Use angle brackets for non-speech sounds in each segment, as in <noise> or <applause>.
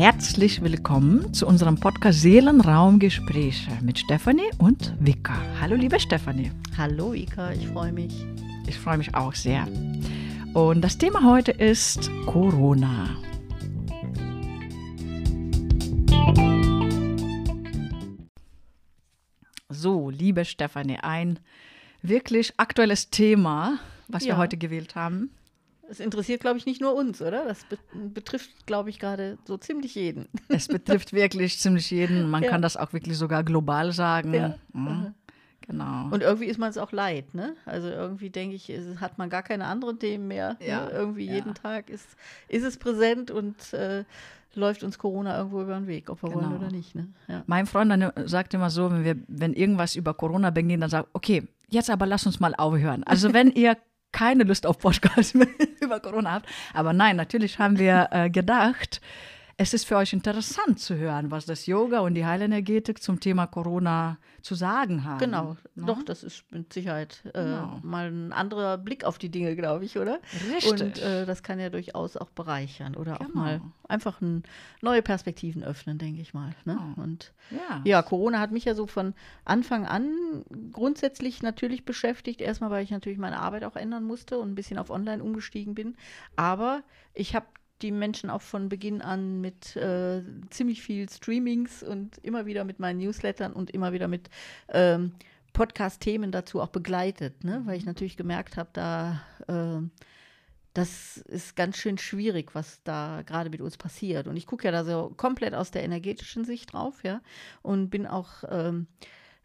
Herzlich willkommen zu unserem Podcast Seelenraumgespräche mit Stefanie und Vika. Hallo liebe Stefanie. Hallo Ika, ich freue mich. Ich freue mich auch sehr. Und das Thema heute ist Corona. So, liebe Stefanie, ein wirklich aktuelles Thema, was Ja. wir heute gewählt haben. Es interessiert, glaube ich, nicht nur uns, oder? Das be betrifft, glaube ich, gerade so ziemlich jeden. Es betrifft wirklich ziemlich jeden. Man Ja. kann das auch wirklich sogar global sagen. Ja. Mhm. Genau. Und irgendwie ist man es auch leid, ne? Also irgendwie denke ich, es hat man gar keine anderen Themen mehr. Ja, Ne? Irgendwie ja. jeden Tag ist, ist es präsent und äh, läuft uns Corona irgendwo über den Weg, ob wir wollen Genau. oder nicht. Ne? Ja. Mein Freund dann sagt immer so, wenn wir, wenn irgendwas über Corona beginnt, dann sagt, okay, jetzt aber lass uns mal aufhören. Also wenn ihr keine Lust auf Podcast <laughs> über Corona habt, aber nein, natürlich haben wir äh, gedacht, es ist für euch interessant zu hören, was das Yoga und die Heilenergetik zum Thema Corona zu sagen haben. Genau, Ne? doch, das ist mit Sicherheit äh, Genau. mal ein anderer Blick auf die Dinge, glaube ich, oder? Richtig. Und äh, das kann ja durchaus auch bereichern oder auch Genau. mal einfach ein, neue Perspektiven öffnen, denke ich mal. Ne? Genau. Und ja. ja, Corona hat mich ja so von Anfang an grundsätzlich natürlich beschäftigt. Erstmal, weil ich natürlich meine Arbeit auch ändern musste und ein bisschen auf Online umgestiegen bin. Aber ich habe die Menschen auch von Beginn an mit äh, ziemlich viel Streamings und immer wieder mit meinen Newslettern und immer wieder mit ähm, Podcast-Themen dazu auch begleitet, ne? weil ich natürlich gemerkt habe, da äh, das ist ganz schön schwierig, was da gerade mit uns passiert. Und ich gucke ja da so komplett aus der energetischen Sicht drauf, ja, und bin auch ähm,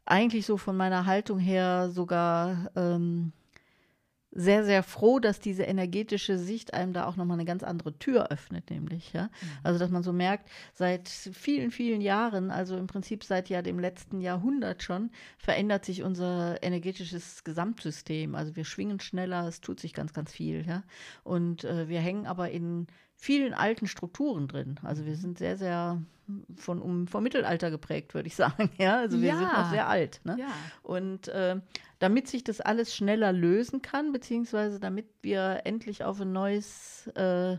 eigentlich so von meiner Haltung her sogar ähm, sehr, sehr froh, dass diese energetische Sicht einem da auch nochmal eine ganz andere Tür öffnet, nämlich, ja. Also, dass man so merkt, seit vielen, vielen Jahren, also im Prinzip seit ja dem letzten Jahrhundert schon, verändert sich unser energetisches Gesamtsystem. Also wir schwingen schneller, es tut sich ganz, ganz viel, ja. Und äh, wir hängen aber in vielen alten Strukturen drin. Also wir sind sehr, sehr von, um, vom Mittelalter geprägt, würde ich <laughs> sagen. Ja, also wir sind Ja. noch sehr alt. Ne? Ja. Und äh, damit sich das alles schneller lösen kann, beziehungsweise damit wir endlich auf ein neues, äh,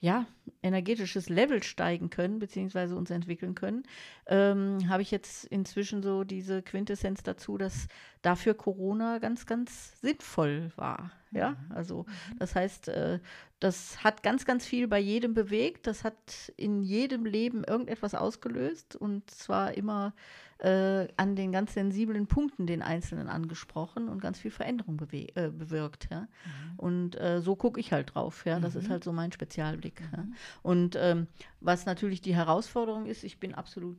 ja, energetisches Level steigen können, beziehungsweise uns entwickeln können, ähm, habe ich jetzt inzwischen so diese Quintessenz dazu, dass dafür Corona ganz, ganz sinnvoll war. Ja, also das heißt, äh, das hat ganz, ganz viel bei jedem bewegt. Das hat in jedem Leben irgendetwas ausgelöst und zwar immer äh, an den ganz sensiblen Punkten den Einzelnen angesprochen und ganz viel Veränderung äh, bewirkt. Ja? Und äh, so gucke ich halt drauf. Ja? Das ist halt so mein Spezialblick. Ja? Und ähm, was natürlich die Herausforderung ist, ich bin absolut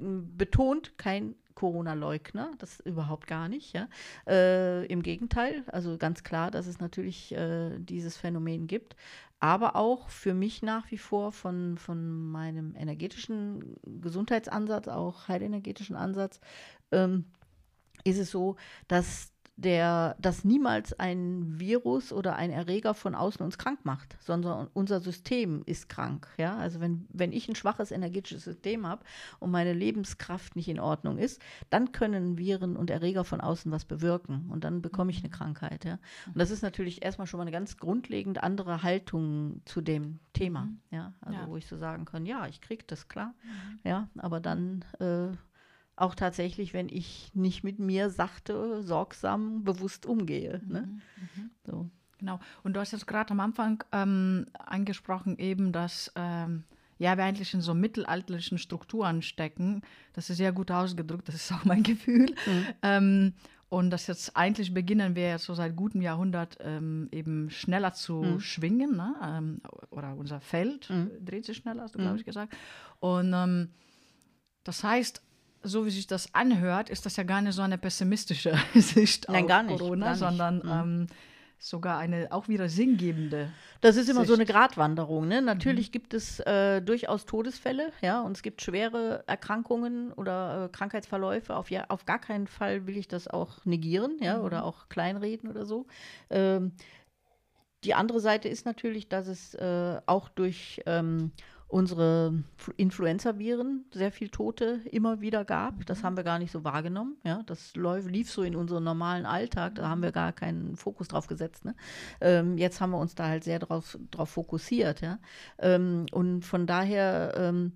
betont kein Corona-Leugner, das überhaupt gar nicht. Ja? Äh, Im Gegenteil, also ganz klar, dass es natürlich äh, dieses Phänomen gibt, aber auch für mich nach wie vor von, von meinem energetischen Gesundheitsansatz, auch heilenergetischen Ansatz, ähm, ist es so, dass der, dass niemals ein Virus oder ein Erreger von außen uns krank macht, sondern unser System ist krank. Ja? Also wenn, wenn ich ein schwaches energetisches System habe und meine Lebenskraft nicht in Ordnung ist, dann können Viren und Erreger von außen was bewirken und dann bekomme ich eine Krankheit. Ja? Und das ist natürlich erstmal schon mal eine ganz grundlegend andere Haltung zu dem Thema. Ja? Also Ja. wo ich so sagen kann, ja, ich kriege das klar. Ja, aber dann äh, auch tatsächlich, wenn ich nicht mit mir sachte, sorgsam, bewusst umgehe. Ne? So. Genau. Und du hast jetzt gerade am Anfang ähm, angesprochen, eben, dass ähm, ja, wir eigentlich in so mittelalterlichen Strukturen stecken. Das ist sehr gut ausgedrückt, das ist auch mein <laughs> Gefühl. Ähm, und dass jetzt eigentlich beginnen wir jetzt so seit gutem Jahrhundert ähm, eben schneller zu schwingen. Ne? Ähm, oder unser Feld dreht sich schneller, hast du, glaube ich, gesagt. Und ähm, das heißt, so wie sich das anhört, ist das ja gar nicht so eine pessimistische <laughs> Sicht Nein, auf gar nicht, Corona, gar nicht. sondern ähm, sogar eine auch wieder sinngebende. Das ist immer so eine Sicht. Gratwanderung. Ne? Natürlich gibt es äh, durchaus Todesfälle, ja, und es gibt schwere Erkrankungen oder äh, Krankheitsverläufe. Auf, ja, auf gar keinen Fall will ich das auch negieren, ja, oder auch kleinreden oder so. Ähm, die andere Seite ist natürlich, dass es äh, auch durch ähm, unsere Influenza-Viren sehr viel Tote immer wieder gab. Das haben wir gar nicht so wahrgenommen. Ja, das lief so in unserem normalen Alltag. Da haben wir gar keinen Fokus drauf gesetzt. Ne? Ähm, jetzt haben wir uns da halt sehr drauf, drauf fokussiert. Ja? Ähm, und von daher ähm,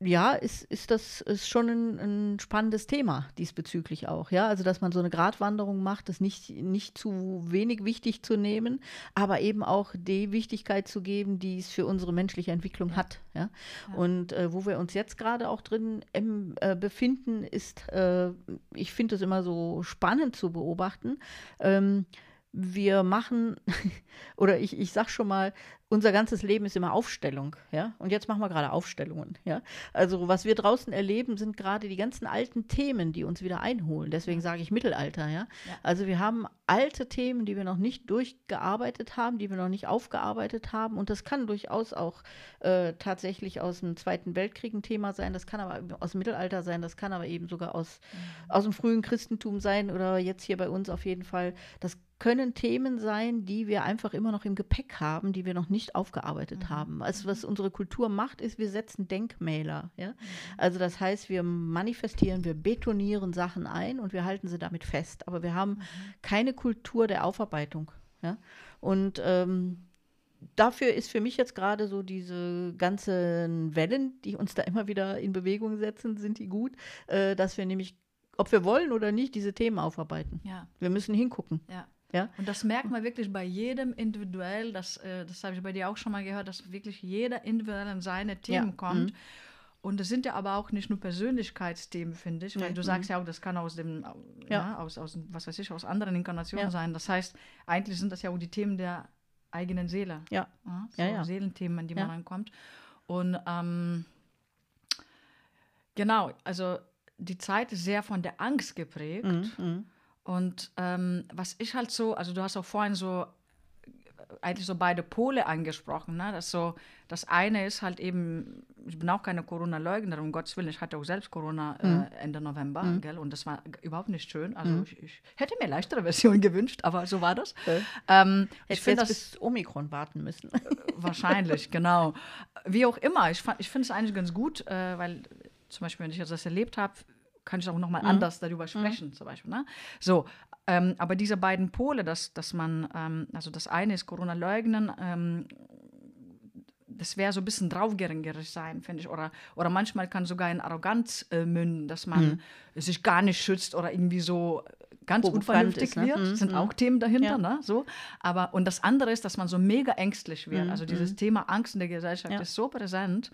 ja, ist, ist das ist schon ein, ein, spannendes Thema diesbezüglich auch. Ja, also dass man so eine Gratwanderung macht, das nicht, nicht zu wenig wichtig zu nehmen, aber eben auch die Wichtigkeit zu geben, die es für unsere menschliche Entwicklung hat. Ja, ja. und äh, wo wir uns jetzt gerade auch drin ähm, äh, befinden, ist, äh, ich finde es immer so spannend zu beobachten. Ähm, wir machen, <laughs> oder ich, ich sag schon mal, unser ganzes Leben ist immer Aufstellung, ja. Und jetzt machen wir gerade Aufstellungen, ja. Also was wir draußen erleben, sind gerade die ganzen alten Themen, die uns wieder einholen. Deswegen sage ich Mittelalter, ja? ja. Also wir haben alte Themen, die wir noch nicht durchgearbeitet haben, die wir noch nicht aufgearbeitet haben. Und das kann durchaus auch äh, tatsächlich aus dem Zweiten Weltkrieg ein Thema sein. Das kann aber aus dem Mittelalter sein. Das kann aber eben sogar aus, mhm. aus dem frühen Christentum sein oder jetzt hier bei uns auf jeden Fall. Das können Themen sein, die wir einfach immer noch im Gepäck haben, die wir noch nicht aufgearbeitet mhm. haben. Also was unsere Kultur macht, ist, wir setzen Denkmäler. Ja? Mhm. Also das heißt, wir manifestieren, wir betonieren Sachen ein und wir halten sie damit fest. Aber wir haben mhm. keine Kultur der Aufarbeitung. Ja? Und ähm, dafür ist für mich jetzt gerade so diese ganzen Wellen, die uns da immer wieder in Bewegung setzen, sind die gut, äh, dass wir nämlich, ob wir wollen oder nicht, diese Themen aufarbeiten. Ja. Wir müssen hingucken. Ja. Ja? Und das merkt man wirklich bei jedem individuell, das, äh, das habe ich bei dir auch schon mal gehört, dass wirklich jeder individuell in seine Themen ja. kommt. Mhm. Und es sind ja aber auch nicht nur Persönlichkeitsthemen, finde ich, weil nee. du sagst mhm. ja auch, das kann aus dem, ja. aus, aus, was weiß ich, aus anderen Inkarnationen sein. Das heißt, eigentlich sind das ja auch die Themen der eigenen Seele. Ja. ja so ja, Seelenthemen, an die man rankommt. Und ähm, genau, also die Zeit ist sehr von der Angst geprägt. Mhm. Und ähm, was ich halt so, also du hast auch vorhin so eigentlich so beide Pole angesprochen. Ne? Das, so, das eine ist halt eben, ich bin auch keine Corona-Leugnerin, um Gottes Willen, ich hatte auch selbst Corona äh, mhm. Ende November, mhm. gell? und das war überhaupt nicht schön. Also mhm. ich, ich, hätte mir leichtere <laughs> Version gewünscht, aber so war das. Okay. Ähm, ich finde das bis Omikron warten müssen. Äh, wahrscheinlich, <laughs> genau. Wie auch immer, ich, ich finde es eigentlich ganz gut, äh, weil zum Beispiel, wenn ich das erlebt habe, kann ich auch noch mal mhm. anders darüber mhm. sprechen, mhm. zum Beispiel. Ne? So, ähm, aber diese beiden Pole, dass, dass man, ähm, also das eine ist Corona-Leugnen, ähm, das wäre so ein bisschen draufgängerig sein, finde ich. Oder, oder manchmal kann sogar in Arroganz äh, münden, dass man mhm. sich gar nicht schützt oder irgendwie so ganz unvernünftig ist, ne? wird. Mhm. sind auch Themen dahinter, ja. ne? So. Aber, und das andere ist, dass man so mega ängstlich wird. Mhm. Also dieses Thema Angst in der Gesellschaft ja. ist so präsent.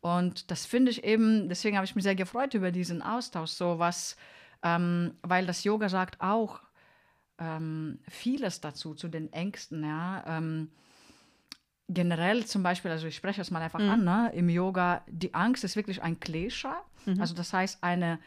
Und das finde ich eben, deswegen habe ich mich sehr gefreut über diesen Austausch, so was, ähm, weil das Yoga sagt auch ähm, vieles dazu, zu den Ängsten, ja. Ähm, generell zum Beispiel, also ich spreche das mal einfach mhm. an, ne, im Yoga, die Angst ist wirklich ein Klesha, mhm. also das heißt eine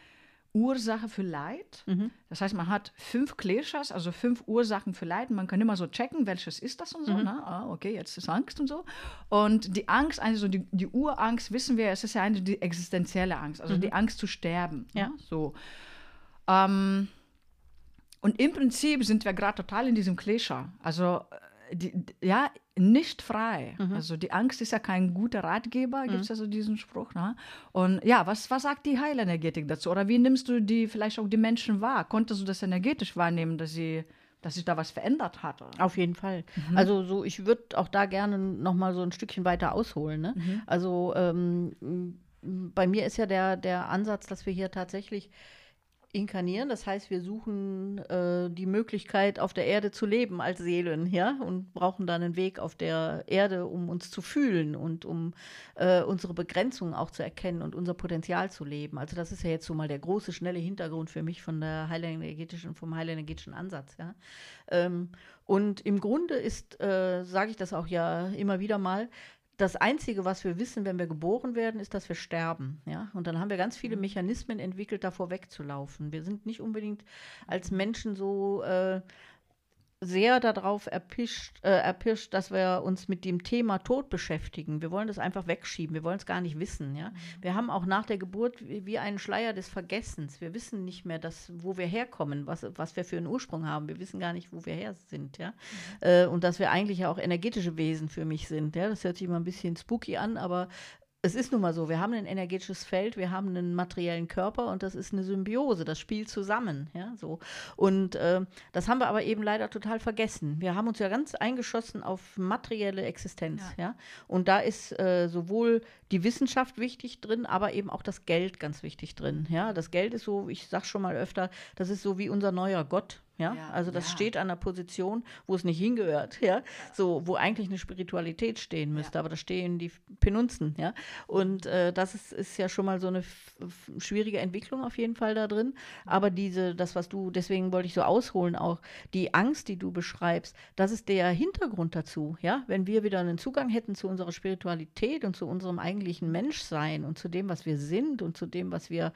Ursache für Leid. Mhm. Das heißt, man hat fünf Kleshas, also fünf Ursachen für Leid. Man kann immer so checken, welches ist das und so. Mhm. Ne? Ah, okay, jetzt ist Angst und so. Und die Angst, also die, die Urangst, wissen wir, es ist ja eine die existenzielle Angst, also mhm. die Angst zu sterben. Ne? Ja. Ne? So. Ähm, und im Prinzip sind wir gerade total in diesem Klesha. Also die, ja, nicht frei. Mhm. Also die Angst ist ja kein guter Ratgeber, gibt es mhm. ja so diesen Spruch. Ne? Und ja, was, was sagt die Heilenergetik dazu? Oder wie nimmst du die vielleicht auch die Menschen wahr? Konntest du das energetisch wahrnehmen, dass sie dass sich da was verändert hat. Auf jeden Fall. Mhm. Also so, ich würde auch da gerne noch mal so ein Stückchen weiter ausholen. Ne? Mhm. Also ähm, bei mir ist ja der, der Ansatz, dass wir hier tatsächlich inkarnieren. Das heißt, wir suchen äh, die Möglichkeit, auf der Erde zu leben als Seelen, ja, und brauchen dann einen Weg auf der Erde, um uns zu fühlen und um äh, unsere Begrenzungen auch zu erkennen und unser Potenzial zu leben. Also das ist ja jetzt so mal der große, schnelle Hintergrund für mich von der heilenergetischen, vom heilenergetischen Ansatz, ja. Ähm, und im Grunde ist, äh, sage ich das auch ja immer wieder mal, das Einzige, was wir wissen, wenn wir geboren werden, ist, dass wir sterben. Ja? Und dann haben wir ganz viele mhm. Mechanismen entwickelt, davor wegzulaufen. Wir sind nicht unbedingt als Menschen so äh, sehr darauf erpischt, äh, erpischt, dass wir uns mit dem Thema Tod beschäftigen. Wir wollen das einfach wegschieben. Wir wollen es gar nicht wissen. Ja? Mhm. Wir haben auch nach der Geburt wie, wie, einen Schleier des Vergessens. Wir wissen nicht mehr, dass, wo wir herkommen, was, was wir für einen Ursprung haben. Wir wissen gar nicht, wo wir her sind. Ja? Mhm. Äh, und dass wir eigentlich ja auch energetische Wesen für mich sind. Ja? Das hört sich immer ein bisschen spooky an, aber es ist nun mal so, wir haben ein energetisches Feld, wir haben einen materiellen Körper und das ist eine Symbiose, das spielt zusammen, ja, so. Und äh, das haben wir aber eben leider total vergessen. Wir haben uns ja ganz eingeschossen auf materielle Existenz, ja. ja? Und da ist äh, sowohl die Wissenschaft wichtig drin, aber eben auch das Geld ganz wichtig drin, ja. Das Geld ist so, ich sag schon mal öfter, das ist so wie unser neuer Gott, ja? ja? also das ja. steht an einer Position, wo es nicht hingehört, ja, so wo eigentlich eine Spiritualität stehen müsste, aber da stehen die Penunzen, ja, und äh, das ist, ist ja schon mal so eine schwierige Entwicklung auf jeden Fall da drin, aber diese, das was du, deswegen wollte ich so ausholen auch, die Angst, die du beschreibst, das ist der Hintergrund dazu, ja, wenn wir wieder einen Zugang hätten zu unserer Spiritualität und zu unserem eigentlichen Menschsein und zu dem, was wir sind und zu dem, was wir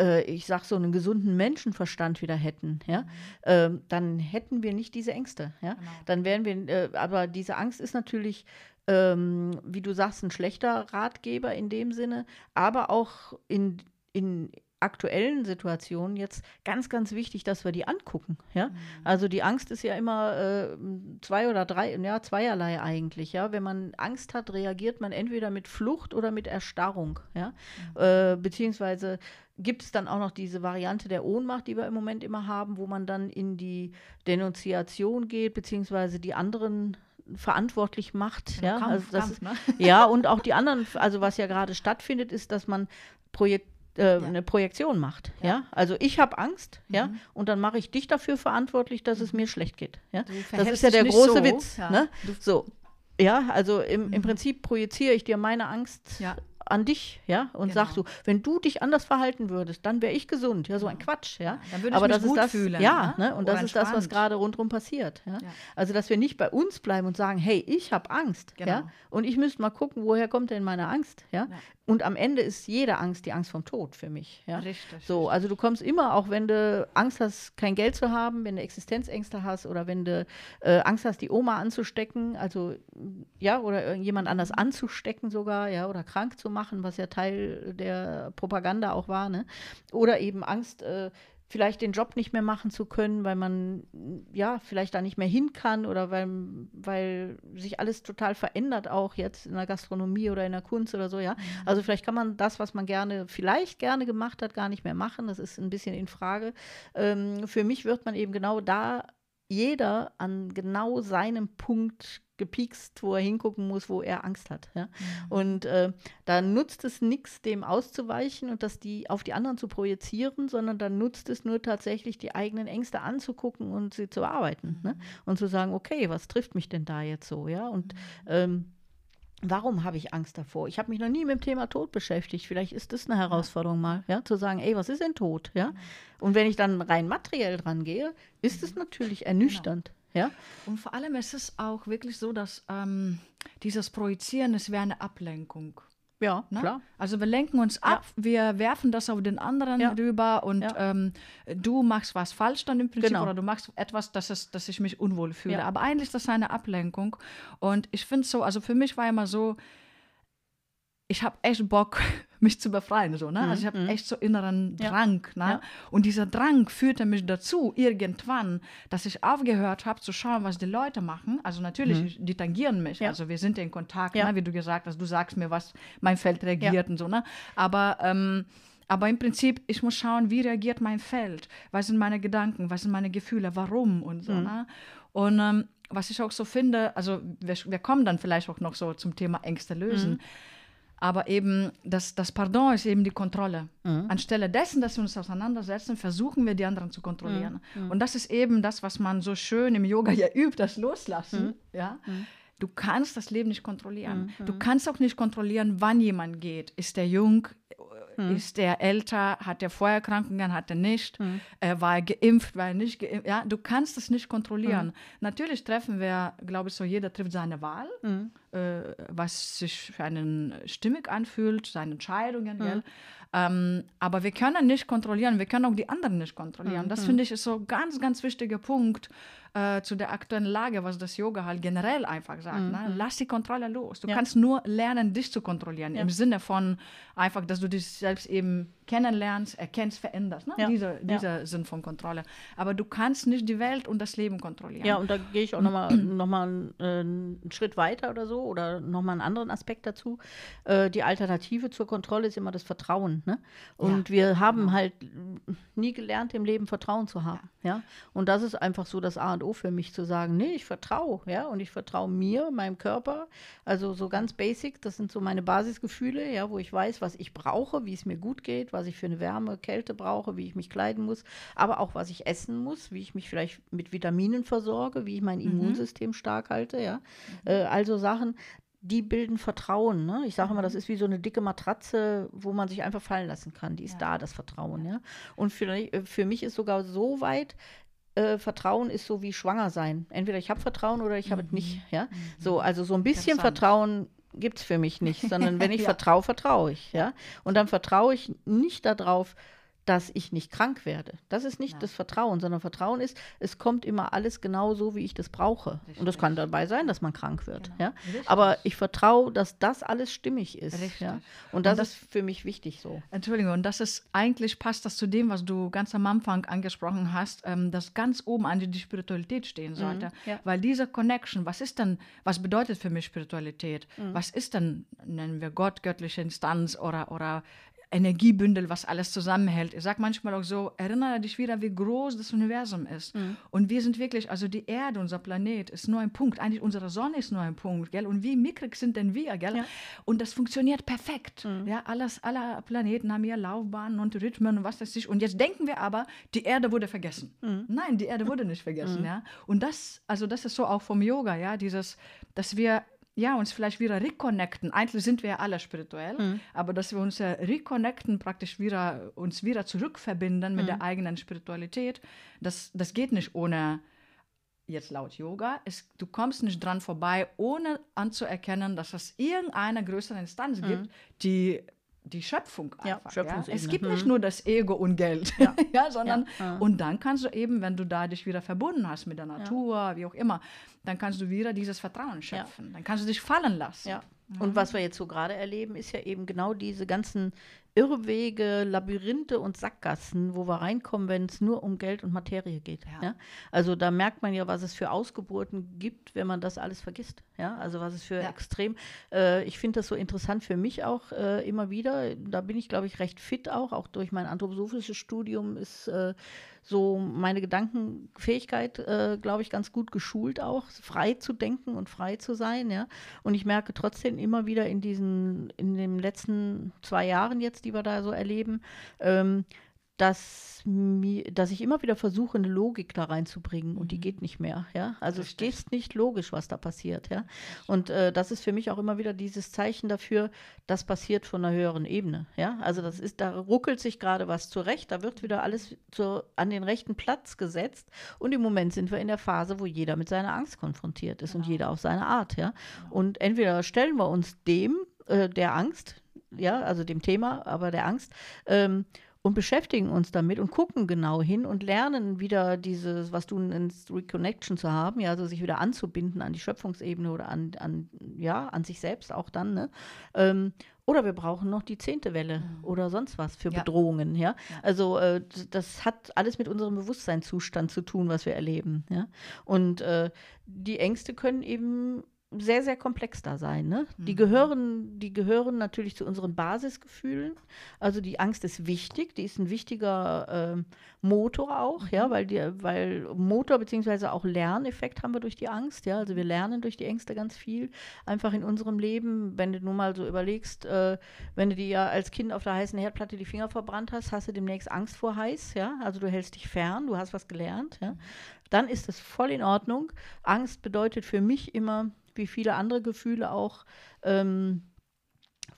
äh, ich sag so einen gesunden Menschenverstand wieder hätten, ja, mhm. äh, dann hätten wir nicht diese Ängste, ja. Genau. Dann wären wir, äh, aber diese Angst ist natürlich ähm, wie du sagst, ein schlechter Ratgeber in dem Sinne, aber auch in, in aktuellen Situationen jetzt ganz, ganz wichtig, dass wir die angucken. Ja? Mhm. Also die Angst ist ja immer äh, zwei oder drei, ja, zweierlei eigentlich. Ja? Wenn man Angst hat, reagiert man entweder mit Flucht oder mit Erstarrung. Ja? Mhm. Äh, beziehungsweise gibt es dann auch noch diese Variante der Ohnmacht, die wir im Moment immer haben, wo man dann in die Denunziation geht, beziehungsweise die anderen verantwortlich macht. Ja, ja, also das, Kampf, ne? <laughs> ja, und auch die anderen, also was ja gerade stattfindet, ist, dass man Projekt, äh, ja. eine Projektion macht. Ja, ja? also ich habe Angst, mhm. ja, und dann mache ich dich dafür verantwortlich, dass es mhm. mir schlecht geht. Ja, das ist ja der große so, Witz. Ne? So, ja, also im, mhm. im Prinzip projiziere ich dir meine Angst an dich, ja, und genau. sagst du, wenn du dich anders verhalten würdest, dann wäre ich gesund. Ja, so ein. Quatsch, ja. Dann würde ich Aber mich das gut ist das, fühlen. Ja, ne? ne? und das ist das, was gerade rundherum passiert. Ja? ja? Also, dass wir nicht bei uns bleiben und sagen, hey, ich habe Angst, genau. ja, und ich müsste mal gucken, woher kommt denn meine Angst, ja? ja. Und am Ende ist jede Angst die Angst vom Tod für mich, ja. Richtig. So, also du kommst immer, auch wenn du Angst hast, kein Geld zu haben, wenn du Existenzängste hast oder wenn du äh, Angst hast, die Oma anzustecken, also ja, oder jemand anders mhm. anzustecken sogar, ja, oder krank zu machen, was ja Teil der Propaganda auch war, ne? Oder eben Angst, äh, vielleicht den Job nicht mehr machen zu können, weil man ja vielleicht da nicht mehr hin kann oder weil, weil sich alles total verändert, auch jetzt in der Gastronomie oder in der Kunst oder so, ja. Mhm. Also vielleicht kann man das, was man gerne, vielleicht gerne gemacht hat, gar nicht mehr machen. Das ist ein bisschen in Frage. Ähm, für mich wird man eben genau da jeder an genau seinem Punkt gepiekst, wo er hingucken muss, wo er Angst hat. Ja? Mhm. Und äh, da nutzt es nichts, dem auszuweichen und das die auf die anderen zu projizieren, sondern dann nutzt es nur tatsächlich, die eigenen Ängste anzugucken und sie zu bearbeiten. Ne? Mhm. Ne? Und zu sagen, okay, was trifft mich denn da jetzt so? Ja, und mhm. ähm, Warum habe ich Angst davor? Ich habe mich noch nie mit dem Thema Tod beschäftigt. Vielleicht ist das eine Herausforderung mal, ja, zu sagen, ey, was ist denn Tod, ja? Mhm. Und wenn ich dann rein materiell dran gehe, ist es natürlich ernüchternd. Ja? Und vor allem ist es auch wirklich so, dass ähm, dieses Projizieren, es wäre eine Ablenkung. Ja, ne? klar. Also wir lenken uns ab, ja. wir werfen das auf den anderen ja. rüber und ja. ähm, du machst was falsch dann im Prinzip genau. oder du machst etwas, dass, es, dass ich mich unwohl fühle. Aber eigentlich ist das eine Ablenkung und ich finde so, also für mich war immer so, ich habe echt Bock, mich zu befreien. So, ne? Mhm. Also ich habe mhm. echt so inneren Drang. Ja. Ne? Ja. Und dieser Drang führte mich dazu, irgendwann, dass ich aufgehört habe zu schauen, was die Leute machen. Also natürlich, mhm. die tangieren mich. Ja. Also wir sind in Kontakt, ne? wie du gesagt hast, du sagst mir, was mein Feld reagiert und so. Ne? Aber ähm, aber im Prinzip, ich muss schauen, wie reagiert mein Feld? Was sind meine Gedanken? Was sind meine Gefühle? Warum? Und so. Mhm. Ne? Und ähm, was ich auch so finde, also wir, wir, kommen dann vielleicht auch noch so zum Thema Ängste lösen. Mhm. Aber eben das, das Pardon ist eben die Kontrolle. Mhm. Anstelle dessen, dass wir uns auseinandersetzen, versuchen wir die anderen zu kontrollieren. Mhm. Und das ist eben das, was man so schön im Yoga ja übt, das Loslassen. Mhm. Ja? Mhm. Du kannst das Leben nicht kontrollieren. Mhm. Du kannst auch nicht kontrollieren, wann jemand geht. Ist der jung? Mhm. Ist der älter? Hat der Vorerkrankungen? Hat er nicht? Mhm. Äh, war er geimpft? War er nicht geimpft? Ja, du kannst das nicht kontrollieren. Mhm. Natürlich treffen wir, glaube ich, so jeder trifft seine Wahl, mhm. äh, was sich für einen stimmig anfühlt, seine Entscheidungen. Mhm. Ähm, aber wir können nicht kontrollieren, wir können auch die anderen nicht kontrollieren. Das mhm. finde ich ist so ein ganz, ganz wichtiger Punkt äh, zu der aktuellen Lage, was das Yoga halt generell einfach sagt. Mhm. Ne? Lass die Kontrolle los. Du ja. kannst nur lernen, dich zu kontrollieren, ja. im Sinne von einfach, dass du dich selbst eben kennenlernst, erkennst, veränderst. Ne? Ja. Dieser, dieser. Sinn von Kontrolle. Aber du kannst nicht die Welt und das Leben kontrollieren. Ja, und da gehe ich auch nochmal noch mal, <clears throat> äh, einen Schritt weiter oder so. oder nochmal einen anderen Aspekt dazu. Äh, die Alternative zur Kontrolle ist immer das Vertrauen. Ne? Und wir haben genau. halt nie gelernt, im Leben Vertrauen zu haben. Ja. ja. Und das ist einfach so das A und O für mich zu sagen, nee, ich vertraue, ja, und ich vertraue mir, meinem Körper. Also so ganz basic, das sind so meine Basisgefühle, ja, wo ich weiß, was ich brauche, wie es mir gut geht, was ich für eine Wärme, Kälte brauche, wie ich mich kleiden muss, aber auch was ich essen muss, wie ich mich vielleicht mit Vitaminen versorge, wie ich mein mhm. Immunsystem stark halte, ja. Mhm. Äh, also Sachen, die bilden Vertrauen. Ne? Ich sage immer, das mhm. ist wie so eine dicke Matratze, wo man sich einfach fallen lassen kann. Die ist ja. da, das Vertrauen. Ja? Und für, äh, für mich ist sogar so weit, äh, Vertrauen ist so wie schwanger sein. Entweder ich habe Vertrauen oder ich habe mhm. es nicht. Ja? Mhm. So, also so ein bisschen Vertrauen gibt es für mich nicht, sondern <laughs> wenn ich ja. vertraue, vertraue ich. Ja? Und dann vertraue ich nicht darauf, dass ich nicht krank werde. Das ist nicht ja. das Vertrauen, sondern Vertrauen ist, es kommt immer alles genau so, wie ich das brauche. Richtig. Und das kann dabei sein, dass man krank wird. Genau. Ja? Aber ich vertraue, dass das alles stimmig ist. Ja? Und, das und, das ist für mich wichtig so. Entschuldigung, und das ist eigentlich passt das zu dem, was du ganz am Anfang angesprochen hast, ähm, dass ganz oben an die Spiritualität stehen sollte. Mhm. Ja. Weil diese Connection, was ist denn, was bedeutet für mich Spiritualität? Mhm. Was ist denn, nennen wir Gott, göttliche Instanz oder, oder Energiebündel, was alles zusammenhält. Ich sage manchmal auch so, erinnere dich wieder, wie groß das Universum ist. Mhm. Und wir sind wirklich, also die Erde, unser Planet, ist nur ein Punkt. Eigentlich unsere Sonne ist nur ein Punkt, gell? Und wie mickrig sind denn wir, gell? Ja. Und das funktioniert perfekt. Mhm. Ja, alles, alle Planeten haben ja Laufbahnen und Rhythmen und was weiß ich. Und jetzt denken wir aber, die Erde wurde vergessen. Mhm. Nein, die Erde wurde nicht vergessen, mhm. ja. Und das, also das ist so auch vom Yoga, ja, dieses, dass wir ja, uns vielleicht wieder reconnecten. Eigentlich sind wir ja alle spirituell, mhm. aber dass wir uns ja reconnecten, praktisch wieder, uns wieder zurückverbinden mit mhm. der eigenen Spiritualität, das, das geht nicht ohne, jetzt laut Yoga, es, du kommst nicht dran vorbei, ohne anzuerkennen, dass es irgendeine größere Instanz mhm. gibt, die die Schöpfung einfach. Ja, ja. Es gibt nicht mhm. nur das Ego und Geld, ja. <laughs> ja sondern und dann kannst du eben, wenn du da dich wieder verbunden hast mit der Natur, wie auch immer, dann kannst du wieder dieses Vertrauen schöpfen. Dann kannst du dich fallen lassen. Ja. Und was wir jetzt so gerade erleben, ist ja eben genau diese ganzen Irrwege, Labyrinthe und Sackgassen, wo wir reinkommen, wenn es nur um Geld und Materie geht. Ja. ja. Also da merkt man ja, was es für Ausgeburten gibt, wenn man das alles vergisst. Ja, also was es für ja. extrem. Äh, ich finde das so interessant für mich auch äh, immer wieder. Da bin ich, glaube ich, recht fit auch. Auch durch mein anthroposophisches Studium ist äh, so meine Gedankenfähigkeit, äh, glaube ich, ganz gut geschult auch, frei zu denken und frei zu sein, ja. Und ich merke trotzdem immer wieder in diesen, in den letzten zwei Jahren jetzt, die wir da so erleben, ähm, dass, mir, dass ich immer wieder versuche, eine Logik da reinzubringen und die mhm. geht nicht mehr. Ja? Also es ist nicht logisch, was da passiert. Ja? Und äh, das ist für mich auch immer wieder dieses Zeichen dafür, das passiert von einer höheren Ebene. Ja? Also das ist, da ruckelt sich gerade was zurecht, da wird wieder alles zu, an den rechten Platz gesetzt. Und im Moment sind wir in der Phase, wo jeder mit seiner Angst konfrontiert ist genau. und jeder auf seine Art. Ja? Genau. Und entweder stellen wir uns dem, äh, der Angst, ja, also dem Thema, aber der Angst, ähm, und beschäftigen uns damit und gucken genau hin und lernen wieder dieses, was du nennst, Reconnection zu haben, ja, also sich wieder anzubinden an die Schöpfungsebene oder an, an ja, an sich selbst auch dann, ne? Ähm, oder wir brauchen noch die zehnte Welle mhm. oder sonst was für ja. Bedrohungen, ja. ja. Also äh, das hat alles mit unserem Bewusstseinszustand zu tun, was wir erleben, ja. Und äh, die Ängste können eben sehr, sehr komplex da sein. Ne? Mhm. Die, gehören, die gehören natürlich zu unseren Basisgefühlen. Also die Angst ist wichtig, die ist ein wichtiger äh, Motor auch, mhm. ja, weil, die, weil Motor bzw. auch Lerneffekt haben wir durch die Angst, ja. Also wir lernen durch die Ängste ganz viel einfach in unserem Leben. Wenn du nun mal so überlegst, äh, wenn du dir ja als Kind auf der heißen Herdplatte die Finger verbrannt hast, hast du demnächst Angst vor heiß, ja. Also du hältst dich fern, du hast was gelernt, ja. Mhm. Dann ist das voll in Ordnung. Angst bedeutet für mich immer, wie viele andere Gefühle auch, ähm,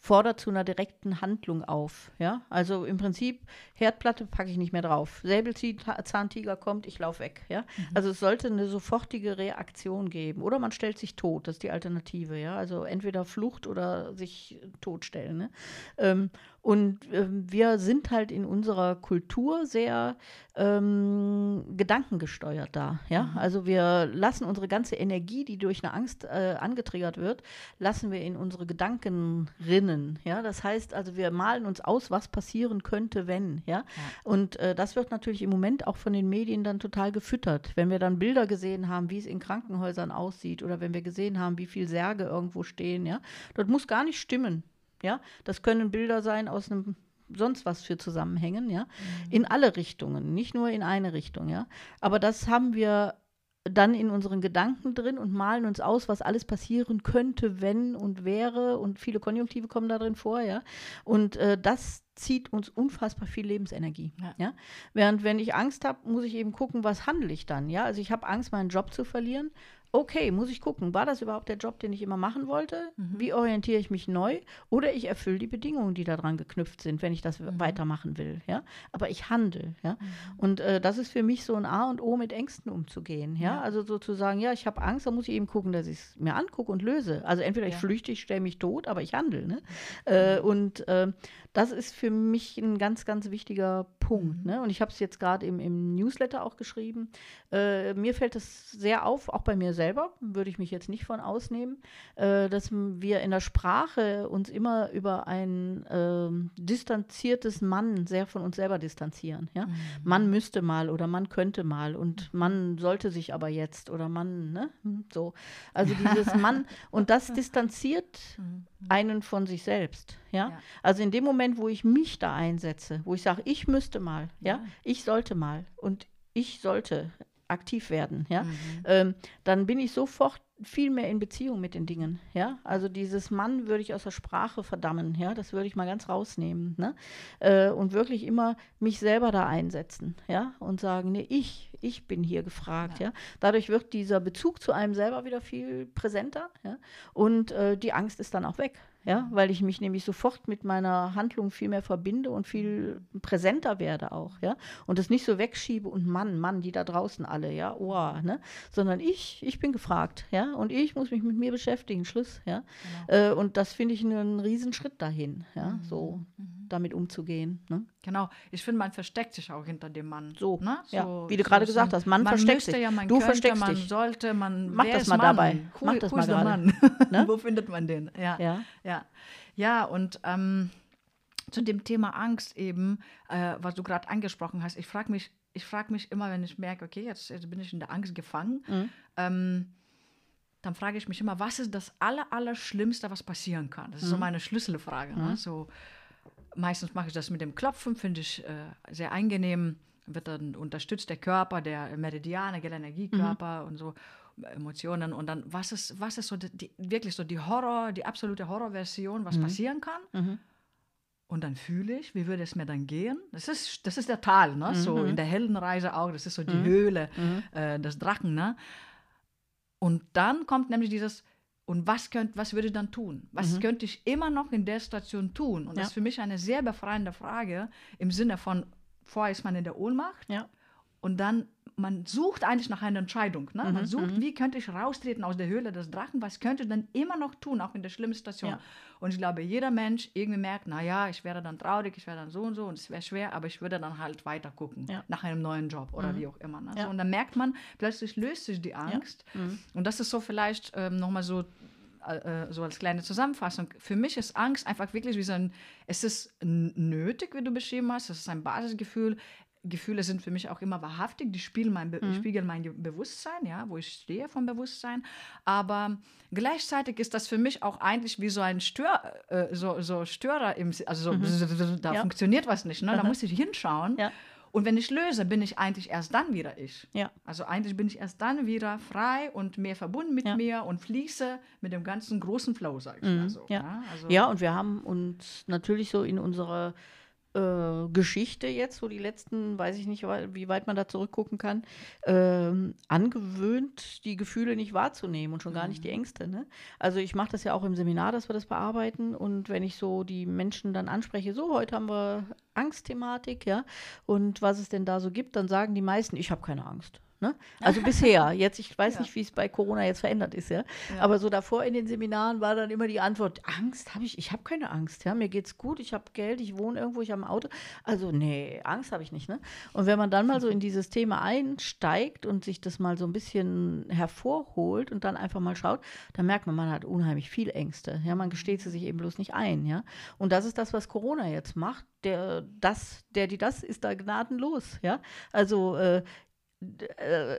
fordert zu einer direkten Handlung auf. Ja? Also im Prinzip, Herdplatte packe ich nicht mehr drauf. Säbelzahntiger kommt, ich laufe weg. Ja? Mhm. Also es sollte eine sofortige Reaktion geben. Oder man stellt sich tot, das ist die Alternative. Ja? Also entweder Flucht oder sich totstellen. Ne? Ähm, und äh, wir sind halt in unserer Kultur sehr ähm, gedankengesteuert da. Ja? Mhm. Also wir lassen unsere ganze Energie, die durch eine Angst äh, angetriggert wird, lassen wir in unsere Gedanken rinnen. Ja, das heißt also, wir malen uns aus, was passieren könnte, wenn. Ja, ja. und äh, das wird natürlich im Moment auch von den Medien dann total gefüttert. Wenn wir dann Bilder gesehen haben, wie es in Krankenhäusern aussieht, oder wenn wir gesehen haben, wie viel Särge irgendwo stehen, ja, dort muss gar nicht stimmen. Ja, das können Bilder sein aus einem sonst was für Zusammenhängen, ja, mhm. in alle Richtungen, nicht nur in eine Richtung, ja. Aber das haben wir dann in unseren Gedanken drin und malen uns aus, was alles passieren könnte, wenn und wäre und viele Konjunktive kommen da drin vor, ja. Und äh, das zieht uns unfassbar viel Lebensenergie, ja. ja? Während wenn ich Angst habe, muss ich eben gucken, was handle ich dann, ja. Also ich habe Angst, meinen Job zu verlieren okay, muss ich gucken, war das überhaupt der Job, den ich immer machen wollte? Mhm. Wie orientiere ich mich neu? Oder ich erfülle die Bedingungen, die daran geknüpft sind, wenn ich das mhm. weitermachen will, ja? Aber ich handle, ja? Mhm. Und äh, das ist für mich so ein A und O, mit Ängsten umzugehen, ja? ja. Also sozusagen, ja, ich habe Angst, dann muss ich eben gucken, dass ich es mir angucke und löse. Also entweder ich ja. flüchte, ich stelle mich tot, aber ich handle, ne? Äh, mhm. und äh, das ist für mich ein ganz, ganz wichtiger Punkt, mhm. ne? Und ich habe es jetzt gerade im, im Newsletter auch geschrieben. Äh, mir fällt das sehr auf, auch bei mir selber, würde ich mich jetzt nicht von ausnehmen, äh, dass wir in der Sprache uns immer über ein äh, distanziertes Mann sehr von uns selber distanzieren. Ja? Mhm. Man müsste mal oder man könnte mal und man sollte sich aber jetzt oder man, ne? Hm, so. Also dieses Mann und das <laughs> distanziert mhm. Einen von sich selbst. Ja? ja? Also in dem Moment, wo ich mich da einsetze, wo ich sage, ich müsste mal, ja, ja? ich sollte mal und ich sollte aktiv werden, ja, mhm. ähm, dann bin ich sofort viel mehr in Beziehung mit den Dingen, ja. Also dieses Mann würde ich aus der Sprache verdammen, ja, das würde ich mal ganz rausnehmen, ne? Äh, und wirklich immer mich selber da einsetzen, ja, und sagen, nee, ich, ich bin hier gefragt, ja. ja? Dadurch wird dieser Bezug zu einem selber wieder viel präsenter, ja, und äh, die Angst ist dann auch weg, ja, weil ich mich nämlich sofort mit meiner Handlung viel mehr verbinde und viel präsenter werde auch, ja, und das nicht so wegschiebe und Mann, Mann, die da draußen alle, ja, oh, ne, sondern ich, ich bin gefragt, ja, und ich muss mich mit mir beschäftigen, Schluss, ja, genau. äh, und das finde ich einen Riesenschritt dahin, ja, mhm. so mhm. Damit umzugehen, ne? Genau, ich finde, man versteckt sich auch hinter dem Mann, so, ne? so ja, wie du gerade gesagt hast, man, man versteckt sich, ja, man du könnte, versteckst man dich, sollte, man, mach das mal Mann? dabei, who, mach das mal gerade, <laughs> ne? <laughs> wo findet man den, ja, ja. ja. Ja, und ähm, zu dem Thema Angst eben, äh, was du gerade angesprochen hast, ich frage mich, ich frage mich immer, wenn ich merke, okay, jetzt, jetzt bin ich in der Angst gefangen, mhm. ähm, dann frage ich mich immer, was ist das aller, Allerschlimmste, was passieren kann? Das ist mhm. so meine Schlüsselfrage. Ne? Mhm. Ne? So, meistens mache ich das mit dem Klopfen, finde ich äh, sehr angenehm. Wird dann unterstützt der Körper, der Meridiane, der Energiekörper mhm. und so. Emotionen und dann, was ist, was ist so die, wirklich so die Horror, die absolute Horrorversion, was mhm. passieren kann. Mhm. Und dann fühle ich, wie würde es mir dann gehen? Das ist, das ist der Tal, ne? Mhm. so in der Heldenreise auch, das ist so die mhm. Höhle mhm. äh, des Drachen. Ne? Und dann kommt nämlich dieses, und was, könnt, was würde ich dann tun? Was mhm. könnte ich immer noch in der Situation tun? Und ja. das ist für mich eine sehr befreiende Frage im Sinne von, vorher ist man in der Ohnmacht ja. und dann man sucht eigentlich nach einer Entscheidung. Ne? Mhm, man sucht, mhm. wie könnte ich raustreten aus der Höhle des Drachen? Was könnte ich dann immer noch tun, auch in der schlimmen Situation? Ja. Und ich glaube, jeder Mensch irgendwie merkt, naja, ich wäre dann traurig, ich wäre dann so und so und es wäre schwer, aber ich würde dann halt weiter gucken ja. nach einem neuen Job oder mhm. wie auch immer. Ne? Ja. So, und dann merkt man, plötzlich löst sich die Angst. Mhm. Und das ist so vielleicht ähm, nochmal so äh, so als kleine Zusammenfassung. Für mich ist Angst einfach wirklich wie so ein, es ist nötig, wie du beschrieben hast, es ist ein Basisgefühl. Gefühle sind für mich auch immer wahrhaftig, die spiegeln mein, Be mhm. spiegeln mein Bewusstsein, ja, wo ich stehe vom Bewusstsein. Aber gleichzeitig ist das für mich auch eigentlich wie so ein Stör, äh, so, so Störer, im, also so, mhm. da ja. funktioniert was nicht, ne? da muss ich hinschauen. Ja. Und wenn ich löse, bin ich eigentlich erst dann wieder ich. Ja. Also eigentlich bin ich erst dann wieder frei und mehr verbunden mit ja. mir und fließe mit dem ganzen großen Flow, sag ich mhm. mal so. Ja. Ja? Also ja, und wir haben uns natürlich so in unserer äh, Geschichte jetzt, so die letzten, weiß ich nicht, wie weit man da zurückgucken kann, ähm, angewöhnt, die Gefühle nicht wahrzunehmen und schon gar nicht die mhm. Ängste. Ne? Also ich mache das ja auch im Seminar, dass wir das bearbeiten und wenn ich so die Menschen dann anspreche, so heute haben wir Angstthematik, ja, und was es denn da so gibt, dann sagen die meisten, ich habe keine Angst. Ne? Also bisher. Jetzt, ich weiß <laughs> Ja. nicht, wie es bei Corona jetzt verändert ist, ja. Ja. Aber so davor in den Seminaren war dann immer die Antwort: Angst habe ich, ich habe keine Angst, ja. Mir geht's gut, ich habe Geld, ich wohne irgendwo, ich habe ein Auto. Also, nee, Angst habe ich nicht, ne? Und wenn man dann mal so in dieses Thema einsteigt und sich das mal so ein bisschen hervorholt und dann einfach mal schaut, dann merkt man, man hat unheimlich viel Ängste. Ja, man gesteht sie sich eben bloß nicht ein, ja. Und das ist das, was Corona jetzt macht. Der, das, der, die das, ist da gnadenlos, ja. Also, äh,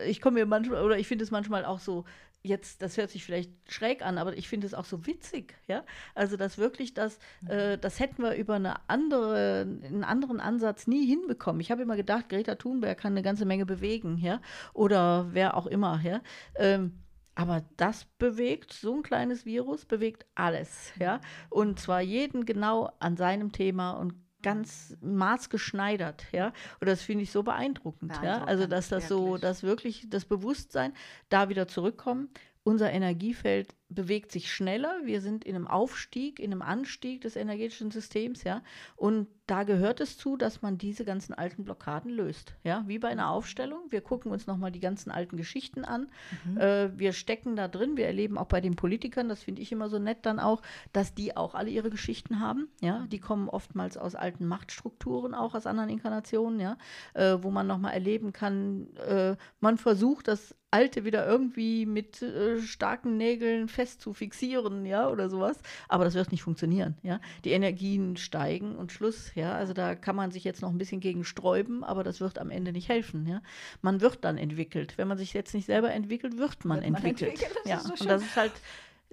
ich komme mir manchmal, oder ich finde es manchmal auch so, jetzt, das hört sich vielleicht schräg an, aber ich finde es auch so witzig, ja. Also, dass wirklich das, äh, das hätten wir über eine andere, einen anderen Ansatz nie hinbekommen. Ich habe immer gedacht, Greta Thunberg kann eine ganze Menge bewegen, ja. Oder wer auch immer, ja. Ähm, aber das bewegt, so ein kleines Virus bewegt alles, ja. Und zwar jeden genau an seinem Thema und ganz maßgeschneidert, ja. Und das finde ich so beeindruckend, ja. Also, Beeindruckend, dass das so, wirklich. dass wirklich das Bewusstsein da wieder zurückkommen. Unser Energiefeld bewegt sich schneller. Wir sind in einem Aufstieg, in einem Anstieg des energetischen Systems, ja. Und da gehört es zu, dass man diese ganzen alten Blockaden löst, ja. Wie bei einer Aufstellung. Wir gucken uns nochmal die ganzen alten Geschichten an. Äh, wir stecken da drin. Wir erleben auch bei den Politikern, das finde ich immer so nett dann auch, dass die auch alle ihre Geschichten haben, ja. Die kommen oftmals aus alten Machtstrukturen, auch aus anderen Inkarnationen, ja. Äh, wo man nochmal erleben kann, äh, man versucht, das Alte wieder irgendwie mit äh, starken Nägeln fest zu fixieren, ja, oder sowas. Aber das wird nicht funktionieren, ja. Die Energien steigen und Schluss, ja. Also da kann man sich jetzt noch ein bisschen gegen sträuben, aber das wird am Ende nicht helfen, ja. Man wird dann entwickelt. Wenn man sich jetzt nicht selber entwickelt, wird man Wird man entwickelt. entwickelt, das ja, so und das ist halt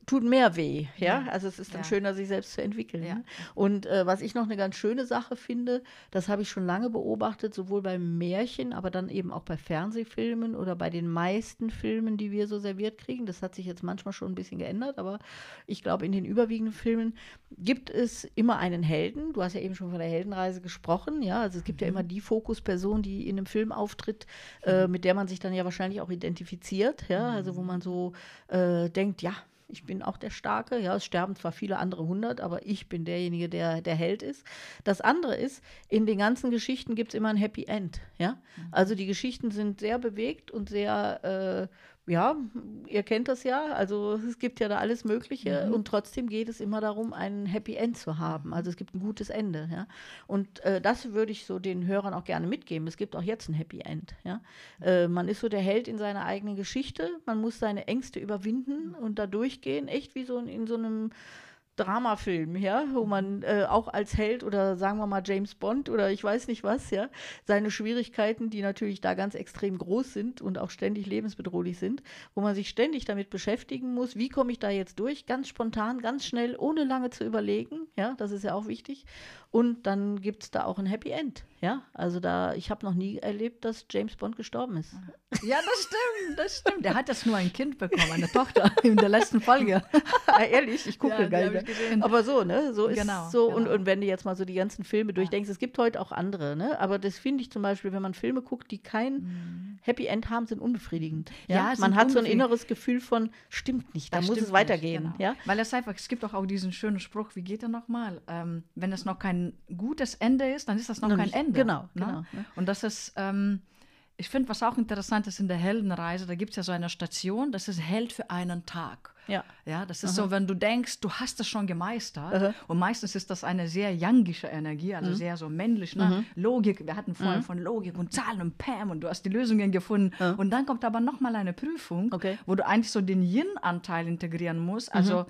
tut mehr weh, ja. Also es ist dann Ja. schöner, sich selbst zu entwickeln. Ja. Ne? Und äh, was ich noch eine ganz schöne Sache finde, das habe ich schon lange beobachtet, sowohl bei Märchen, aber dann eben auch bei Fernsehfilmen oder bei den meisten Filmen, die wir so serviert kriegen. Das hat sich jetzt manchmal schon ein bisschen geändert, aber ich glaube, in den überwiegenden Filmen gibt es immer einen Helden. Du hast ja eben schon von der Heldenreise gesprochen, ja. Also es gibt ja immer die Fokusperson, die in einem Film auftritt, äh, mit der man sich dann ja wahrscheinlich auch identifiziert, ja. Also wo man so äh, denkt, ja, ich bin auch der Starke. Ja, es sterben zwar viele andere hundert, aber ich bin derjenige, der der Held ist. Das andere ist, in den ganzen Geschichten gibt es immer ein Happy End. Ja, also die Geschichten sind sehr bewegt und sehr, äh, ja, ihr kennt das ja. Also es gibt ja da alles Mögliche und trotzdem geht es immer darum, ein Happy End zu haben. Also es gibt ein gutes Ende. Ja, und äh, das würde ich so den Hörern auch gerne mitgeben. Es gibt auch jetzt ein Happy End. Ja, äh, man ist so der Held in seiner eigenen Geschichte. Man muss seine Ängste überwinden und da durchgehen, echt wie so in, in so einem Dramafilm, ja, wo man äh, auch als Held oder sagen wir mal James Bond oder ich weiß nicht was, ja, seine Schwierigkeiten, die natürlich da ganz extrem groß sind und auch ständig lebensbedrohlich sind, wo man sich ständig damit beschäftigen muss, wie komme ich da jetzt durch, ganz spontan, ganz schnell, ohne lange zu überlegen, ja, das ist ja auch wichtig. Und dann gibt es da auch ein Happy End, ja. Also da, ich habe noch nie erlebt, dass James Bond gestorben ist. Ja, das stimmt, das stimmt. Der hat jetzt nur ein Kind bekommen, eine Tochter in der letzten Folge. <laughs> Ehrlich, ich gucke Ja, gar nicht. Gesehen. Aber so, ne? So ist Genau, so. Und, genau. und wenn du jetzt mal so die ganzen Filme durchdenkst, es gibt heute auch andere, ne? Aber das finde ich zum Beispiel, wenn man Filme guckt, die kein Happy End haben, sind unbefriedigend. Ja, Mhm. Ja, man hat so ein inneres Gefühl von, stimmt nicht, da Das muss es weitergehen. nicht, genau. Ja? Weil es einfach, es gibt doch auch diesen schönen Spruch, wie geht der nochmal? Ähm, wenn es noch kein gutes Ende ist, dann ist das noch, Noch kein nicht- Ende. genau, ne? genau, ne? Und das ist, ähm, ich finde, was auch interessant ist in der Heldenreise, da gibt es ja so eine Station, das ist Held für einen Tag. Ja. Ja, das ist so, wenn du denkst, du hast es schon gemeistert. Aha. Und meistens ist das eine sehr youngische Energie, also sehr so männlich. Ne? Logik, wir hatten vorhin von Logik und Zahlen und Pam und du hast die Lösungen gefunden. Und dann kommt aber nochmal eine Prüfung, Okay. wo du eigentlich so den Yin-Anteil integrieren musst. Also,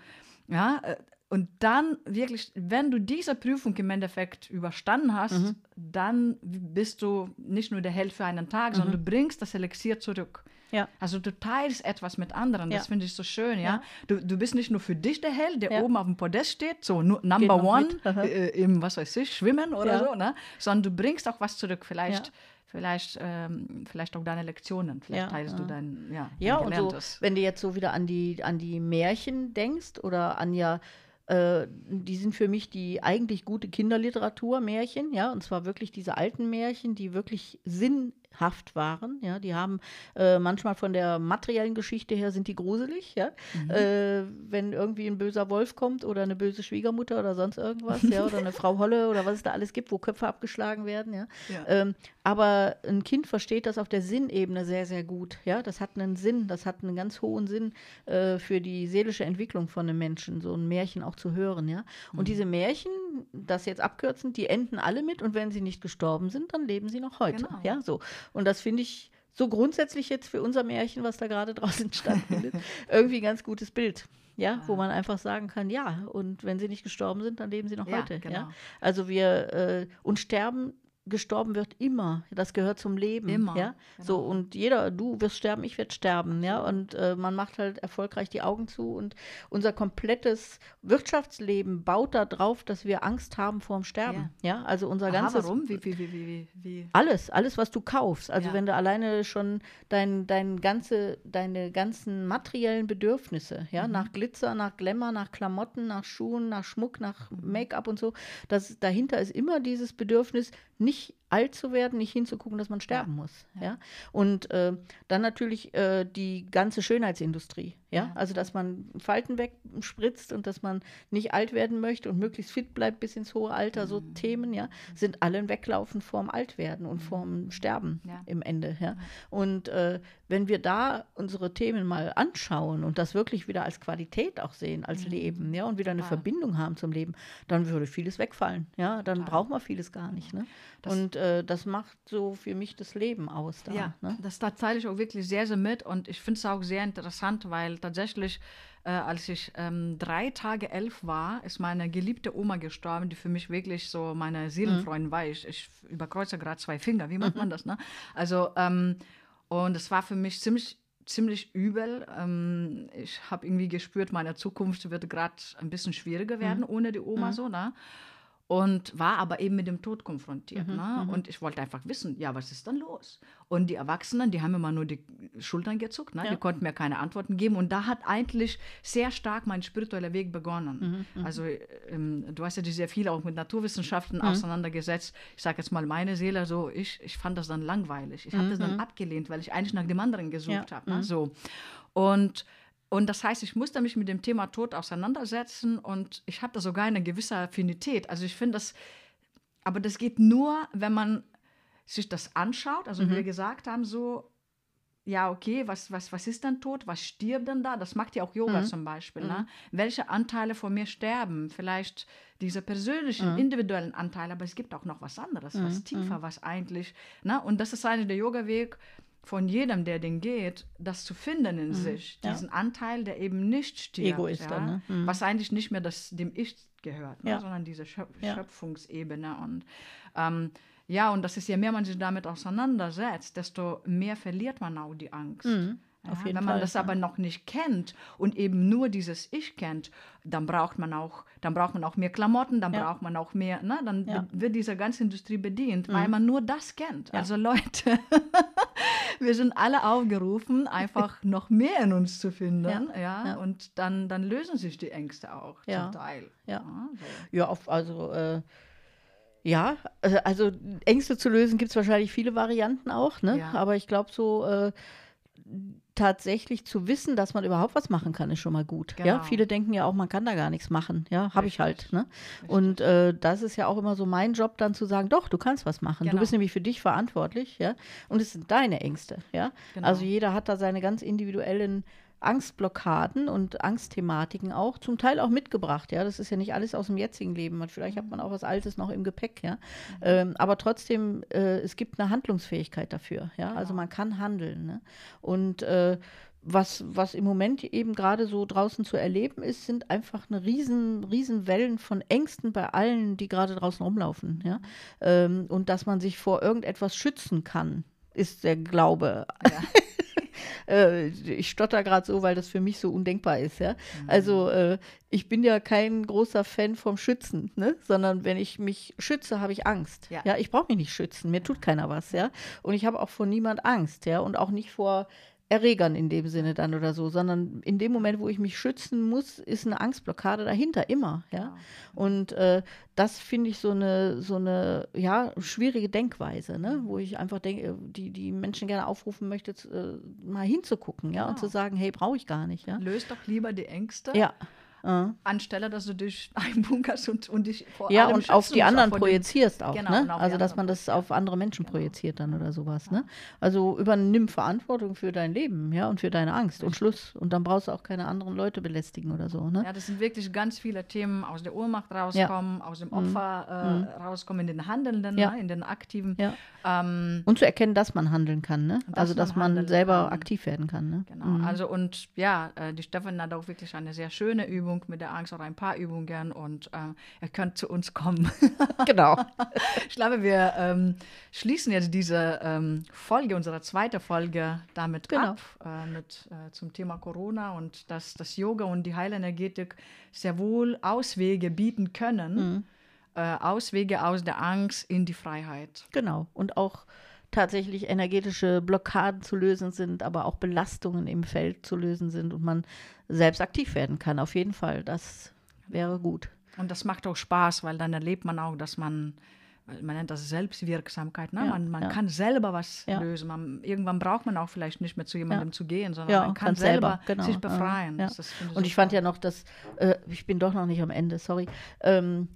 ja, äh, und dann wirklich, wenn du diese Prüfung im Endeffekt überstanden hast, dann bist du nicht nur der Held für einen Tag, sondern du bringst das Elixier zurück. Ja. Also du teilst etwas mit anderen, das Ja. finde ich so schön, ja. Ja. Du, du bist nicht nur für dich der Held, der oben auf dem Podest steht, so nu- Number noch One äh, im, was weiß ich, Schwimmen oder so, ne? Sondern du bringst auch was zurück, vielleicht, vielleicht, ähm, vielleicht auch deine Lektionen, vielleicht Ja, teilst du ja. dein, ja, Ja, dein und so, wenn du jetzt so wieder an die, an die Märchen denkst oder an ja, äh, die sind für mich die eigentlich gute Kinderliteratur, Märchen, ja, und zwar wirklich diese alten Märchen, die wirklich Sinn comichaft waren. Ja, die haben äh, manchmal von der materiellen Geschichte her sind die gruselig. Ja, mhm. äh, wenn irgendwie ein böser Wolf kommt oder eine böse Schwiegermutter oder sonst irgendwas, ja, oder eine <laughs> Frau Holle oder was es da alles gibt, wo Köpfe abgeschlagen werden. Ja, ja. Ähm, aber ein Kind versteht das auf der Sinnebene sehr, sehr gut. Ja, das hat einen Sinn, das hat einen ganz hohen Sinn äh, für die seelische Entwicklung von einem Menschen, so ein Märchen auch zu hören. Ja, und mhm. diese Märchen, das jetzt abkürzend, die enden alle mit und wenn sie nicht gestorben sind, dann leben sie noch heute. Genau. Ja, so. Und das finde ich so grundsätzlich jetzt für unser Märchen, was da gerade <laughs> draußen stattfindet, irgendwie ein ganz gutes Bild. Ja, ah. wo man einfach sagen kann, ja, und wenn sie nicht gestorben sind, dann leben sie noch ja, heute. Genau. Ja? Also wir äh, und sterben gestorben wird immer. Das gehört zum Leben. Immer. Ja? Genau. So, und jeder, du wirst sterben, ich werde sterben, ja. Und äh, man macht halt erfolgreich die Augen zu. Und unser komplettes Wirtschaftsleben baut darauf, dass wir Angst haben vor dem Sterben. Ja, ja? also unser Aha, ganzes. Warum? Wie, wie, wie, wie, wie? Alles, alles, was du kaufst. Also ja. wenn du alleine schon dein, dein ganze, deine ganzen materiellen Bedürfnisse, ja, mhm. nach Glitzer, nach Glamour, nach Klamotten, nach Schuhen, nach Schmuck, nach mhm. Make-up und so, das dahinter ist immer dieses Bedürfnis, nicht nicht alt zu werden, nicht hinzugucken, dass man sterben ja. muss. Ja. ja? Und äh, dann natürlich äh, die ganze Schönheitsindustrie. Ja? ja? also dass man Falten wegspritzt und dass man nicht alt werden möchte und möglichst fit bleibt bis ins hohe Alter. Mhm. So Themen, ja, sind alle ein Weglaufen vorm Altwerden und vorm mhm. Sterben im Ende. Ja? Und äh, wenn wir da unsere Themen mal anschauen und das wirklich wieder als Qualität auch sehen, als mhm. Leben, ja, und wieder eine Verbindung haben zum Leben, dann würde vieles wegfallen. Ja, dann braucht man vieles gar nicht. Ne? Das und äh, das macht so für mich das Leben aus. Da, ja, ne? das, da teile ich auch wirklich sehr, sehr mit und ich finde es auch sehr interessant, weil tatsächlich, äh, als ich ähm, drei Tage elf war, ist meine geliebte Oma gestorben, die für mich wirklich so meine Seelenfreundin mhm. war. Ich, ich überkreuze gerade zwei Finger, wie macht mhm. man das? Ne? Also, ähm, und es war für mich ziemlich ziemlich übel. Ähm, ich habe irgendwie gespürt, meine Zukunft wird gerade ein bisschen schwieriger werden mhm. ohne die Oma mhm. so, ne? Und war aber eben mit dem Tod konfrontiert. Mhm, ne? Mhm. Und ich wollte einfach wissen, ja, was ist dann los? Und die Erwachsenen, die haben immer nur die Schultern gezuckt, ne? Ja. die konnten mir keine Antworten geben. Und da hat eigentlich sehr stark mein spiritueller Weg begonnen. Mhm, mhm. also ähm, du hast ja dich sehr viel auch mit Naturwissenschaften mhm. auseinandergesetzt. Ich sage jetzt mal meine Seele so, ich, ich fand das dann langweilig. Ich habe das dann mhm. abgelehnt, weil ich eigentlich nach dem anderen gesucht ja. habe. Ne? So. Und und das heißt, ich musste mich mit dem Thema Tod auseinandersetzen und ich hatte sogar eine gewisse Affinität. Also ich finde das, aber das geht nur, wenn man sich das anschaut. Also mhm. wie wir gesagt haben, so, ja, okay, was, was, was ist denn Tod? Was stirbt denn da? Das macht ja auch Yoga mhm. zum Beispiel. Ne? Mhm. Welche Anteile von mir sterben? Vielleicht diese persönlichen, mhm. individuellen Anteile, aber es gibt auch noch was anderes, was mhm. tiefer, mhm. was eigentlich. Ne? Und das ist eigentlich der Yoga-Weg von jedem, der den geht, das zu finden in mhm. sich, diesen ja. Anteil, der eben nicht stirbt, Ego ist ja, dann, ne? mhm. was eigentlich nicht mehr das, dem Ich gehört, ne? ja. sondern diese Schöp Schöpfungsebene und ähm, ja, und das ist, je mehr man sich damit auseinandersetzt, desto mehr verliert man auch die Angst. Mhm. Ja, wenn man Fall, das ja. aber noch nicht kennt und eben nur dieses Ich kennt, dann braucht man auch, dann braucht man auch mehr Klamotten, dann ja. braucht man auch mehr, ne, dann wird diese ganze Industrie bedient, mhm. weil man nur das kennt. Also Leute, <laughs> wir sind alle aufgerufen, einfach <laughs> noch mehr in uns zu finden, ja, und dann, dann lösen sich die Ängste auch zum Teil. Ja, so. ja auf, also äh, ja, äh, also Ängste zu lösen gibt es wahrscheinlich viele Varianten auch, ne? Ja. Aber ich glaube so, äh, tatsächlich zu wissen, dass man überhaupt was machen kann, ist schon mal gut. Genau. Ja, viele denken ja auch, man kann da gar nichts machen. Ja, habe ich halt. Ne? Und äh, das ist ja auch immer so mein Job, dann zu sagen, doch, du kannst was machen. Genau. Du bist nämlich für dich verantwortlich. Ja, und es sind deine Ängste. Ja, genau. also jeder hat da seine ganz individuellen Angstblockaden und Angstthematiken auch, zum Teil auch mitgebracht. Ja, das ist ja nicht alles aus dem jetzigen Leben. Vielleicht hat man auch was Altes noch im Gepäck. Ja, mhm. ähm, aber trotzdem, äh, es gibt eine Handlungsfähigkeit dafür. Ja, genau. also man kann handeln. Ne? Und äh, was, was im Moment eben gerade so draußen zu erleben ist, sind einfach eine riesen, riesen Wellen von Ängsten bei allen, die gerade draußen rumlaufen. Ja? Mhm. Ähm, und dass man sich vor irgendetwas schützen kann, ist der Glaube. Ja. <laughs> äh, ich stotter gerade so, weil das für mich so undenkbar ist, ja. Mhm. Also äh, ich bin ja kein großer Fan vom Schützen, ne? sondern wenn ich mich schütze, habe ich Angst. Ja, ja ich brauche mich nicht schützen, mir tut keiner was, ja. Und ich habe auch vor niemand Angst, ja, und auch nicht vor Erregern in dem Sinne dann oder so, sondern in dem Moment, wo ich mich schützen muss, ist eine Angstblockade dahinter immer, ja. Genau. Und äh, das finde ich so eine, so eine, ja, schwierige Denkweise, ne? wo ich einfach denke, die, die Menschen gerne aufrufen möchte, äh, mal hinzugucken, ja, und Genau. zu sagen, hey, brauche ich gar nicht, ja. Löst doch lieber die Ängste, Ja. Äh. anstelle, dass du dich <laughs> einbunkerst und, und dich vor Ja, und auf die anderen den- projizierst auch, Genau, ne? Also, dass man das auf andere Menschen Genau. projiziert dann oder sowas, ne? Also, übernimm Verantwortung für dein Leben, ja, und für deine Angst und Schluss. Und dann brauchst du auch keine anderen Leute belästigen oder so, ne? Ja, das sind wirklich ganz viele Themen aus der Ohnmacht rauskommen, aus dem Opfer äh, rauskommen, in den Handelnden, Mhm. Ja. ne, in den Aktiven. Ja. Ähm, Und zu erkennen, dass man handeln kann, ne? Dass Also, man dass man handeln selber kann. aktiv werden kann, ne? Genau, also und ja, äh, die Stefan hat auch wirklich eine sehr schöne Übung mit der Angst oder ein paar Übungen und äh, ihr könnt zu uns kommen. <laughs> Genau. ich glaube, wir ähm, schließen jetzt diese ähm, Folge, unsere zweite Folge damit Genau. ab, äh, mit, äh, zum Thema Corona und dass das Yoga und die Heilenergetik sehr wohl Auswege bieten können, Mhm. äh, Auswege aus der Angst in die Freiheit. Genau. Und auch tatsächlich energetische Blockaden zu lösen sind, aber auch Belastungen im Feld zu lösen sind und man selbst aktiv werden kann. Auf jeden Fall. Das wäre gut. Und das macht auch Spaß, weil dann erlebt man auch, dass man, man nennt das Selbstwirksamkeit, ne? Ja, man, man ja. kann selber was Ja. lösen. Man, irgendwann braucht man auch vielleicht nicht mehr zu jemandem zu gehen, sondern man kann selber, genau, sich befreien. Das ist, finde Und ich fand ja noch, dass, äh, ich bin doch noch nicht am Ende, sorry. Ähm,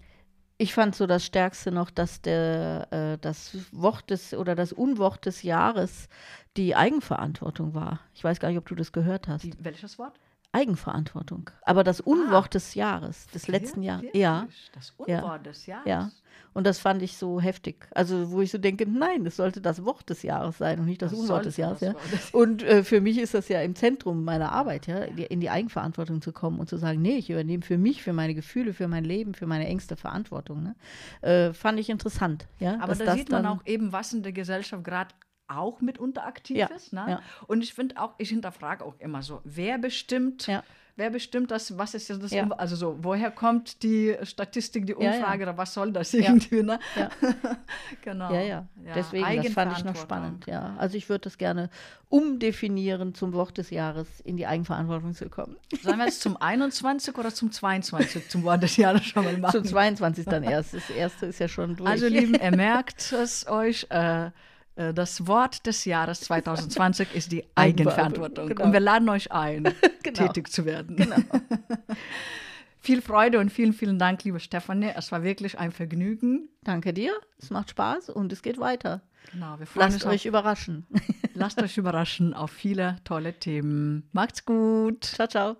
ich fand so das Stärkste noch, dass der, äh, das Wort des oder das Unwort des Jahres die Eigenverantwortung war. Ich weiß gar nicht, ob du das gehört hast. Die, welches Wort? Eigenverantwortung. Aber das Unwort des Jahres, des letzten Jahres. Ja, Das Ja. Unwort des Jahres. ja. Und das fand ich so heftig. Also, wo ich so denke, nein, es sollte das Wort des Jahres sein und nicht das, Das Unwort des Jahres. Ja. Und äh, für mich ist das ja im Zentrum meiner Arbeit, ja, in die Eigenverantwortung zu kommen und zu sagen, nee, ich übernehme für mich, für meine Gefühle, für mein Leben, für meine Ängste Verantwortung. Ne? Äh, fand ich interessant. Ja, Aber da das sieht man dann- auch eben, was in der Gesellschaft gerade auch mitunter aktiv Ja, ist. Ne? ja. Und ich finde auch, ich hinterfrage auch immer so, wer bestimmt, Ja. wer bestimmt das, was ist das, also so, woher kommt die Statistik, die. Umfrage oder was soll das irgendwie, ne? <laughs> Genau. Ja, ja, deswegen, das fand ich noch spannend. Ja. Also ich würde das gerne umdefinieren, zum Wort des Jahres in die Eigenverantwortung zu kommen. Sollen wir jetzt zum 21 oder zum 22 zum Wort des Jahres schon mal machen? Zum 22. dann erst. Das erste ist ja schon durch. Also, Lieben, <laughs> ihr merkt es euch. Äh, das Wort des Jahres 2020 ist die Eigenverantwortung. Genau. Und wir laden euch ein, <laughs> Genau. tätig zu werden. Genau. <laughs> Viel Freude und vielen, vielen Dank, liebe Stefanie. Es war wirklich ein Vergnügen. Danke dir. Es macht Spaß und es geht weiter. Genau, wir freuen Lasst uns euch überraschen. Auf, lasst euch überraschen auf viele tolle Themen. Macht's gut. ciao, ciao.